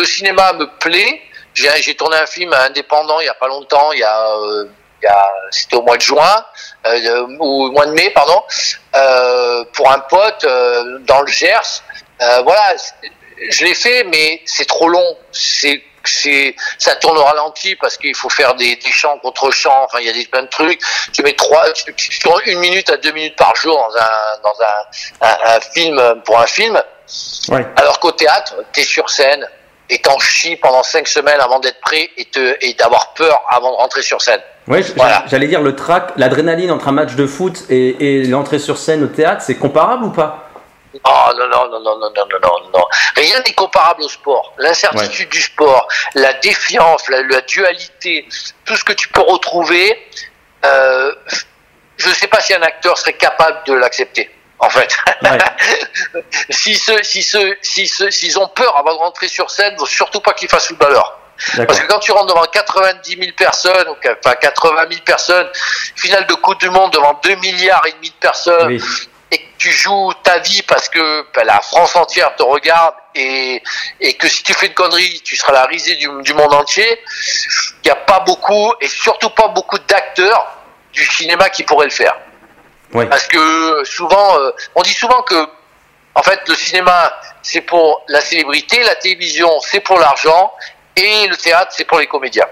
Le cinéma me plaît. J'ai tourné un film indépendant il y a pas longtemps, il y a, euh, a c'était au mois de juin euh, ou au mois de mai, pardon, euh, pour un pote dans le Gers. Voilà, je l'ai fait, mais c'est trop long. C'est c'est ça tourne au ralenti parce qu'il faut faire des, des chants contre chants enfin il y a des plein de trucs tu mets trois tu, tu tournes une minute à deux minutes par jour dans un dans un, un, un film pour un film Ouais. alors qu'au théâtre t'es sur scène et t'en chies pendant cinq semaines avant d'être prêt et te et d'avoir peur avant de rentrer sur scène Ouais, Voilà. j'allais dire le track, l'adrénaline entre un match de foot et, et l'entrée sur scène au théâtre, c'est comparable ou pas? Oh non, non, non, non, non, non, non, non. Rien n'est comparable au sport. L'incertitude du sport, la défiance, la, la dualité, tout ce que tu peux retrouver, euh, je ne sais pas si un acteur serait capable de l'accepter. En fait, Ouais. si ceux, si ceux, si ceux, s'ils ont peur avant de rentrer sur scène, faut surtout pas qu'ils fassent footballeur. D'accord. Parce que quand tu rentres devant 90 000 personnes, ou enfin 80 000 personnes, finale de Coupe du Monde devant 2 milliards et demi de personnes, Oui. et que tu joues ta vie parce que ben, la France entière te regarde et, et que si tu fais une connerie, tu seras la risée du, du monde entier, il n'y a pas beaucoup, et surtout pas beaucoup d'acteurs du cinéma qui pourraient le faire. Parce que souvent, euh, on dit souvent que, en fait, le cinéma, c'est pour la célébrité, la télévision, c'est pour l'argent, et le théâtre, c'est pour les comédiens.